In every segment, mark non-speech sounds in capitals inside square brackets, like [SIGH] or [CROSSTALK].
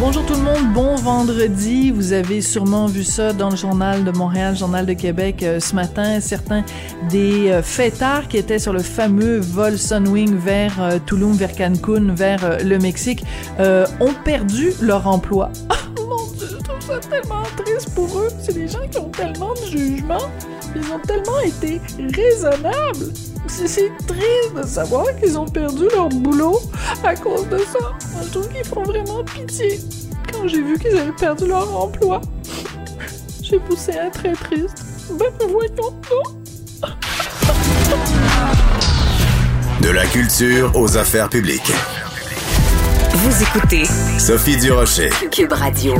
Bonjour tout le monde, bon vendredi. Vous avez sûrement vu ça dans le journal de Montréal, journal de Québec euh, ce matin. Certains des euh, fêtards qui étaient sur le fameux vol Sunwing vers euh, Tulum, vers Cancun, vers le Mexique, ont perdu leur emploi. Oh [LAUGHS] mon Dieu, je trouve ça tellement triste pour eux. C'est des gens qui ont tellement de jugement. Ils ont tellement été raisonnables. C'est triste de savoir qu'ils ont perdu leur boulot à cause de ça. Moi, je trouve qu'ils font vraiment pitié. Quand j'ai vu qu'ils avaient perdu leur emploi, j'ai poussé un très triste. Ben, voyons donc. De la culture aux affaires publiques. Vous écoutez Sophie Durocher. Cube Radio.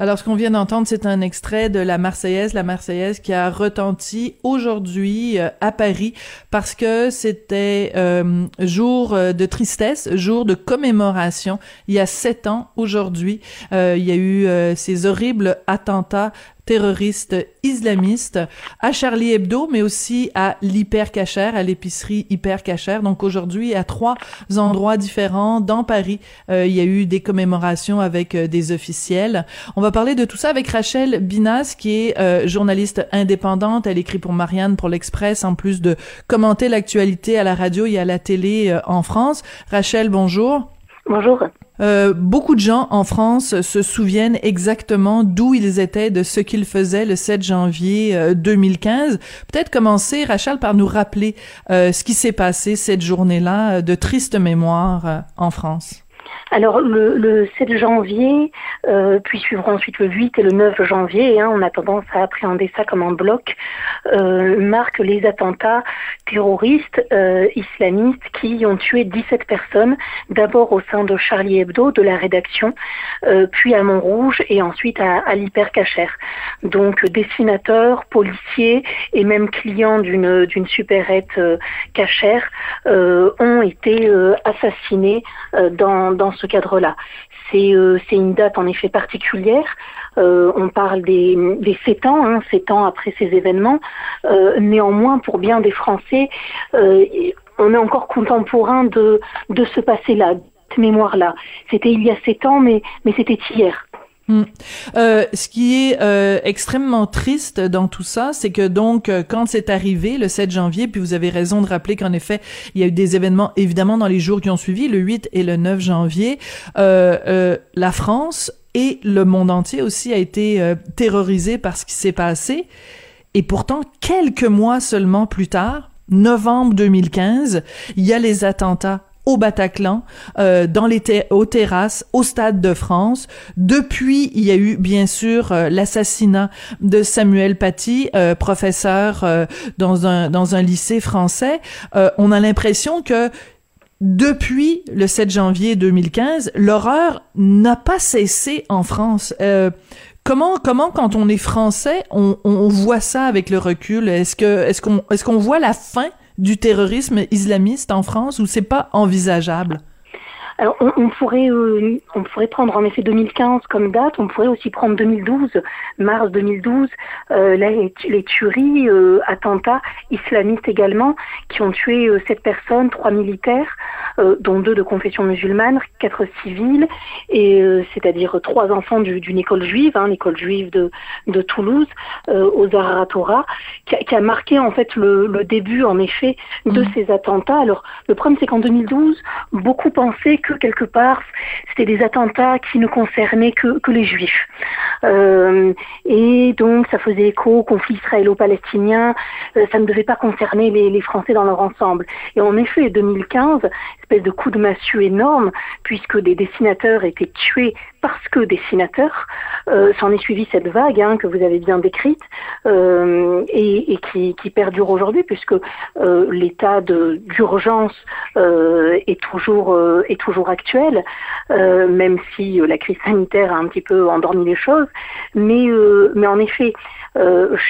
Alors, ce qu'on vient d'entendre, c'est un extrait de la Marseillaise, la Marseillaise qui a retenti aujourd'hui euh, à Paris parce que c'était euh, jour euh, de tristesse, jour de commémoration. Il y a sept ans aujourd'hui, euh, il y a eu ces horribles attentats terroristes islamistes à Charlie Hebdo, mais aussi à l'Hyper Cachère, à l'épicerie Hyper Cachère. Donc aujourd'hui, à trois endroits différents dans Paris, euh, il y a eu des commémorations avec euh, des officiels. On va parler de tout ça avec Rachel Binas, qui est euh, journaliste indépendante. Elle écrit pour Marianne, pour l'Express, en plus de commenter l'actualité à la radio et à la télé en France. Rachel, bonjour. Bonjour. Euh, beaucoup de gens en France se souviennent exactement d'où ils étaient, de ce qu'ils faisaient le 7 janvier euh, 2015. Peut-être commencer, Rachel, par nous rappeler euh, ce qui s'est passé cette journée-là euh, de triste mémoire euh, en France. Alors le, le 7 janvier, euh, puis suivront ensuite le 8 et le 9 janvier, hein, on a tendance à appréhender ça comme un bloc, euh, marque les attentats terroristes euh, islamistes qui ont tué 17 personnes, d'abord au sein de Charlie Hebdo, de la rédaction, euh, puis à Montrouge et ensuite à, à l'hypercachère. Donc dessinateurs, policiers et même clients d'une supérette cachère ont été assassinés dans, dans ce cadre-là. C'est euh, c'est une date en effet particulière. Euh, on parle des, des sept ans, hein, sept ans après ces événements. Euh, néanmoins, pour bien des Français, on est encore contemporain de, ce passé-là, de cette mémoire-là. C'était il y a sept ans, mais, mais c'était hier. Hmm. Euh, ce qui est euh, extrêmement triste dans tout ça, c'est que donc euh, quand c'est arrivé le 7 janvier, puis vous avez raison de rappeler qu'en effet il y a eu des événements évidemment dans les jours qui ont suivi, le 8 et le 9 janvier, la France et le monde entier aussi a été terrorisé par ce qui s'est passé. Et pourtant, quelques mois seulement plus tard, novembre 2015, il y a les attentats au Bataclan, euh, dans les ter- aux terrasses, au Stade de France. Depuis, il y a eu bien sûr euh, l'assassinat de Samuel Paty, euh, professeur euh, dans un dans un lycée français. Euh, on a l'impression que depuis le 7 janvier 2015, l'horreur n'a pas cessé en France. Comment, comment, quand on est français, on, on voit ça avec le recul? Est-ce que, est-ce qu'on, est-ce qu'on voit la fin du terrorisme islamiste en France ou c'est pas envisageable? Alors, on, pourrait, euh, on pourrait prendre en effet 2015 comme date. On pourrait aussi prendre 2012, mars 2012, euh, les, les tueries, euh, attentats islamistes également, qui ont tué euh, sept personnes, trois militaires, dont deux de confession musulmane, quatre civils, et euh, c'est-à-dire trois enfants du- d'une école juive, hein, l'école juive de, de Toulouse, euh, aux Torah, qui a, marqué en fait le, le début en effet de mm. ces attentats. Alors le problème c'est qu'en 2012, beaucoup pensaient que quelque part c'était des attentats qui ne concernaient que, que les juifs. Euh, et donc ça faisait écho au conflit israélo-palestinien, euh, ça ne devait pas concerner les, les, Français dans leur ensemble. Et en effet, 2015, espèce de coup de massue énorme, puisque des dessinateurs étaient tués parce que dessinateurs, euh, s'en est suivi cette vague hein, que vous avez bien décrite euh, et, qui, perdure aujourd'hui, puisque euh, l'état d'urgence euh, est toujours est toujours actuel, même si la crise sanitaire a un petit peu endormi les choses. Mais mais en effet,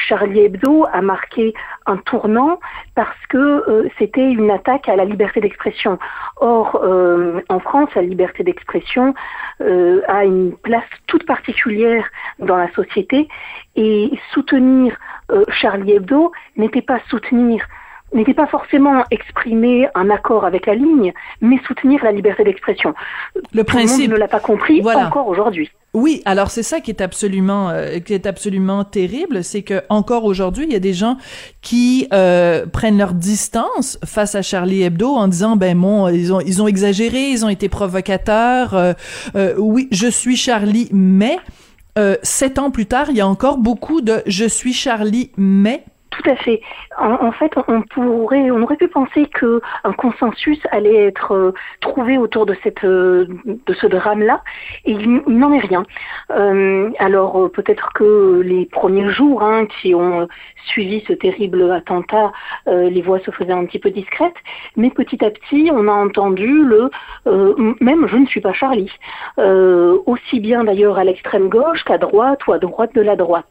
Charlie Hebdo a marqué un tournant parce que c'était une attaque à la liberté d'expression. Or, en France, la liberté d'expression a une place toute particulière dans la société. Et soutenir Charlie Hebdo n'était pas soutenir n'était pas forcément exprimer un accord avec la ligne, mais soutenir la liberté d'expression. Le principe le monde ne l'a pas compris encore aujourd'hui. Oui, alors c'est ça qui est absolument euh, qui est absolument terrible, c'est que encore aujourd'hui, il y a des gens qui euh, prennent leur distance face à Charlie Hebdo en disant ben bon, ils ont ils ont exagéré, ils ont été provocateurs. Euh, euh oui, je suis Charlie, mais sept ans plus tard, il y a encore beaucoup de je suis Charlie, mais tout à fait. En, fait, on pourrait, on aurait pu penser que un consensus allait être euh, trouvé autour de cette, euh, de ce drame-là, et il, n'en est rien. Euh, alors peut-être que les premiers jours hein, qui ont suivi ce terrible attentat, les voix se faisaient un petit peu discrètes, mais petit à petit, on a entendu le même je ne suis pas Charlie, aussi bien d'ailleurs à l'extrême gauche qu'à droite ou à droite de la droite.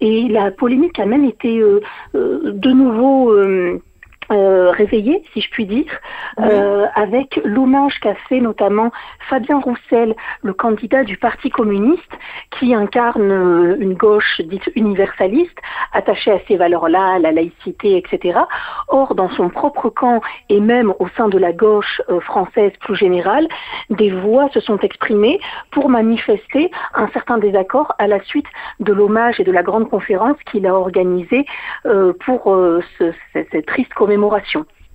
Et la polémique a même été de nouveau euh, réveillé, si je puis dire, euh, avec l'hommage qu'a fait notamment Fabien Roussel, le candidat du Parti communiste, qui incarne euh, une gauche dite universaliste, attachée à ces valeurs-là, la laïcité, etc. Or, dans son propre camp et même au sein de la gauche euh, française plus générale, des voix se sont exprimées pour manifester un certain désaccord à la suite de l'hommage et de la grande conférence qu'il a organisée pour ce, cette triste commémoration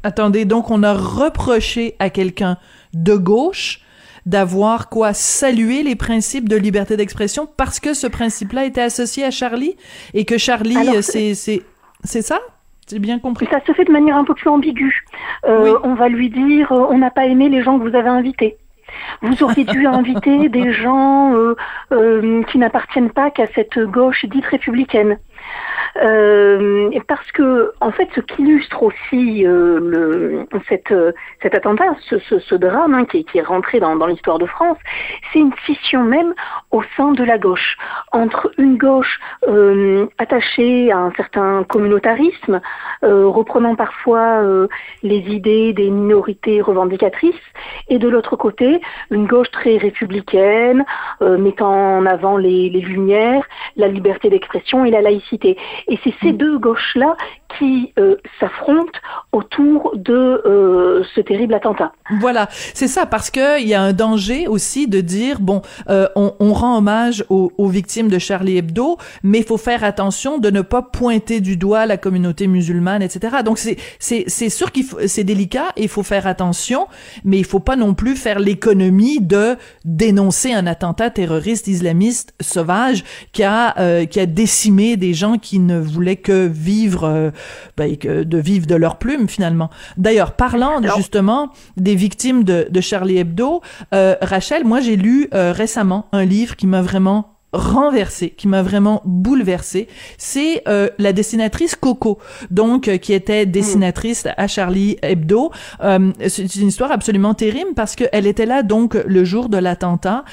Attendez, donc on a reproché à quelqu'un de gauche d'avoir quoi saluer les principes de liberté d'expression parce que ce principe-là était associé à Charlie et que Charlie c'est c'est c'est ça? C'est bien compris. Ça se fait de manière un peu plus ambiguë. Euh, on va lui dire euh, on n'a pas aimé les gens que vous avez invités. Vous auriez dû [LAUGHS] inviter des gens euh, qui n'appartiennent pas qu'à cette gauche dite républicaine. Euh, parce que en fait, ce qu'illustre aussi euh, le, cette, cet attentat, ce, ce, ce drame hein, qui, qui, est rentré dans, dans l'histoire de France, c'est une scission même au sein de la gauche entre une gauche euh, attachée à un certain communautarisme, euh, reprenant parfois euh, les idées des minorités revendicatrices, et de l'autre côté, une gauche très républicaine, mettant en avant les, les lumières, la liberté d'expression et la laïcité. Et c'est ces mm. deux gauches-là qui euh, s'affrontent autour de euh, ce terrible attentat. Voilà, c'est ça, parce que il y a un danger aussi de dire bon, euh, on, on, rend hommage aux, aux, victimes de Charlie Hebdo, mais il faut faire attention de ne pas pointer du doigt la communauté musulmane, etc. Donc c'est c'est c'est sûr qu'il c'est délicat, il faut faire attention, mais il faut pas non plus faire l'économie de dénoncer un attentat terroriste islamiste sauvage qui a euh, qui a décimé des gens qui ne voulaient que vivre euh, ben, de vivre de leur plume finalement. D'ailleurs, parlant justement des victimes de, de Charlie Hebdo, euh, Rachel, moi j'ai lu euh, récemment un livre qui m'a vraiment renversé, qui m'a vraiment bouleversé, c'est euh, la dessinatrice Coco, donc euh, qui était dessinatrice à Charlie Hebdo. Euh, c'est une histoire absolument terrible parce qu'elle était là donc le jour de l'attentat.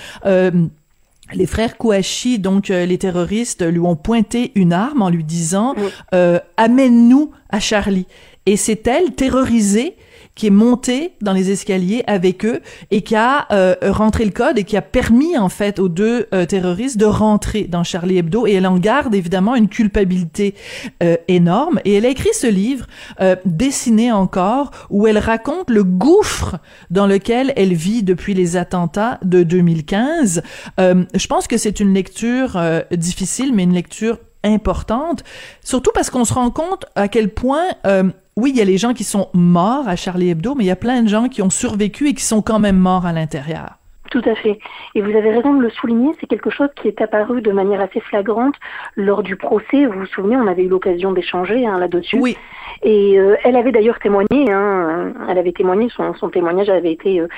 Les frères Kouachi, donc les terroristes, lui ont pointé une arme en lui disant euh, Amène-nous à Charlie. Et c'est elle, terrorisée, qui est monté dans les escaliers avec eux et qui a euh, rentré le code et qui a permis en fait aux deux euh, terroristes de rentrer dans Charlie Hebdo et elle en garde évidemment une culpabilité euh, énorme et elle a écrit ce livre euh, dessiné encore où elle raconte le gouffre dans lequel elle vit depuis les attentats de 2015. je pense que c'est une lecture difficile mais une lecture importante, surtout parce qu'on se rend compte à quel point euh, oui, il y a les gens qui sont morts à Charlie Hebdo, mais il y a plein de gens qui ont survécu et qui sont quand même morts à l'intérieur. Tout à fait. Et vous avez raison de le souligner, c'est quelque chose qui est apparu de manière assez flagrante lors du procès. Vous vous souvenez, on avait eu l'occasion d'échanger hein, là-dessus. Oui. Et euh, elle avait d'ailleurs témoigné, hein, elle avait témoigné, son, son témoignage avait été euh,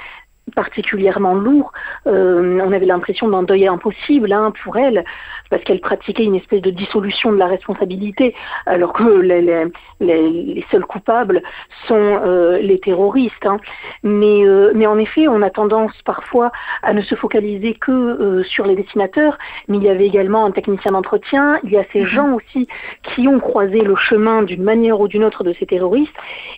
particulièrement lourd. Euh, on avait l'impression d'un deuil impossible hein, pour elle, parce qu'elle pratiquait une espèce de dissolution de la responsabilité, alors que les, les, les seuls coupables sont euh, les terroristes. Hein. Mais, euh, mais en effet, on a tendance parfois à ne se focaliser que sur les dessinateurs, mais il y avait également un technicien d'entretien, il y a ces Mhm. gens aussi qui ont croisé le chemin d'une manière ou d'une autre de ces terroristes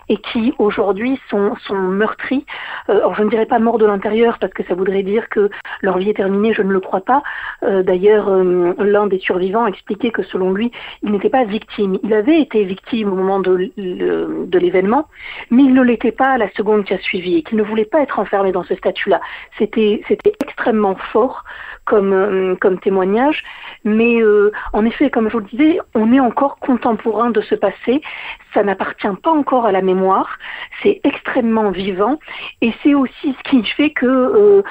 et qui aujourd'hui sont, sont meurtris. Alors je ne dirais pas morts de l'intérieur parce que ça voudrait dire que leur vie est terminée, je ne le crois pas. Euh, D'ailleurs, euh, l'un des survivants expliquait que selon lui, il n'était pas victime. Il avait été victime au moment de, l'événement, mais il ne l'était pas à la seconde qui a suivi et qu'il ne voulait pas être enfermé dans ce statut-là. C'était extrêmement fort comme, euh, comme témoignage, mais en effet, comme je vous le disais, on est encore contemporain de ce passé, ça n'appartient pas encore à la mémoire, c'est extrêmement vivant, et c'est aussi ce qui fait que euh,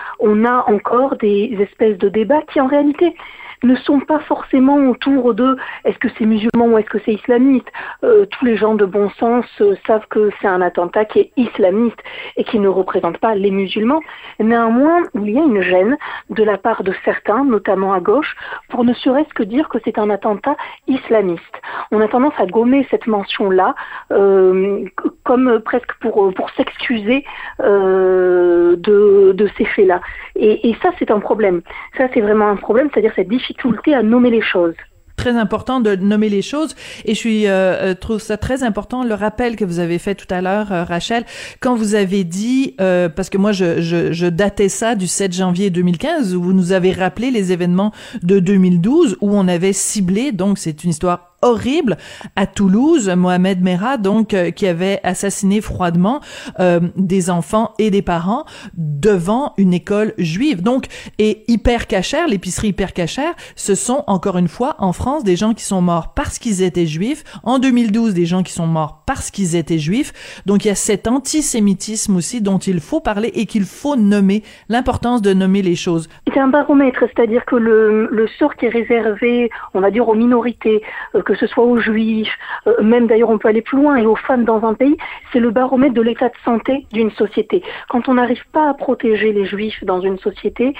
a encore des espèces de débats qui en réalité ne sont pas forcément autour de est-ce que c'est musulman ou est-ce que c'est islamiste? Euh, tous les gens de bon sens euh, savent que c'est un attentat qui est islamiste et qui ne représente pas les musulmans. Néanmoins, il y a une gêne de la part de certains, notamment à gauche, pour ne serait-ce que dire que c'est un attentat islamiste. On a tendance à gommer cette mention-là, euh, comme presque pour, s'excuser de, ces faits-là. Et, ça, c'est un problème. Ça, c'est vraiment un problème, c'est-à-dire cette difficulté à nommer les choses. très important de nommer les choses et je euh, euh, trouve ça très important le rappel que vous avez fait tout à l'heure euh, Rachel quand vous avez dit parce que moi je, je datais ça du 7 janvier 2015 où vous nous avez rappelé les événements de 2012 où on avait ciblé donc c'est une histoire horrible à Toulouse, Mohamed Merah, donc euh, qui avait assassiné froidement euh, des enfants et des parents devant une école juive. Donc, et hyper cachère, l'épicerie hyper cachère, ce sont encore une fois en France des gens qui sont morts parce qu'ils étaient juifs. En 2012, des gens qui sont morts parce qu'ils étaient juifs. Donc, il y a cet antisémitisme aussi dont il faut parler et qu'il faut nommer, l'importance de nommer les choses. C'est un baromètre, c'est-à-dire que le, le sort qui est réservé, on va dire, aux minorités, euh, que ce soit aux juifs, euh, même d'ailleurs on peut aller plus loin, et aux femmes dans un pays, c'est le baromètre de l'état de santé d'une société. Quand on n'arrive pas à protéger les juifs dans une société,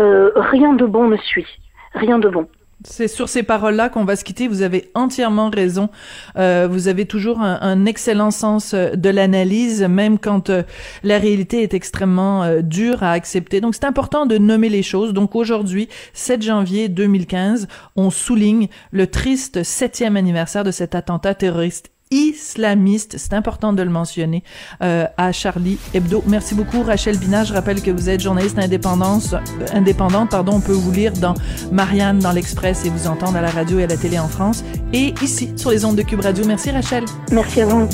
euh, rien de bon ne suit. Rien de bon. C'est sur ces paroles-là qu'on va se quitter. Vous avez entièrement raison. Euh, vous avez toujours un, un excellent sens euh, de l'analyse, même quand euh, la réalité est extrêmement euh, dure à accepter. Donc, c'est important de nommer les choses. Donc, aujourd'hui, 7 janvier 2015, on souligne le triste septième anniversaire de cet attentat terroriste islamiste, c'est important de le mentionner, euh, à Charlie Hebdo. Merci beaucoup Rachel Binage. Je rappelle que vous êtes journaliste indépendance, euh, indépendante, pardon, on peut vous lire dans Marianne, dans l'Express et vous entendre à la radio et à la télé en France et ici sur les ondes de Cube Radio. Merci Rachel. Merci à vous.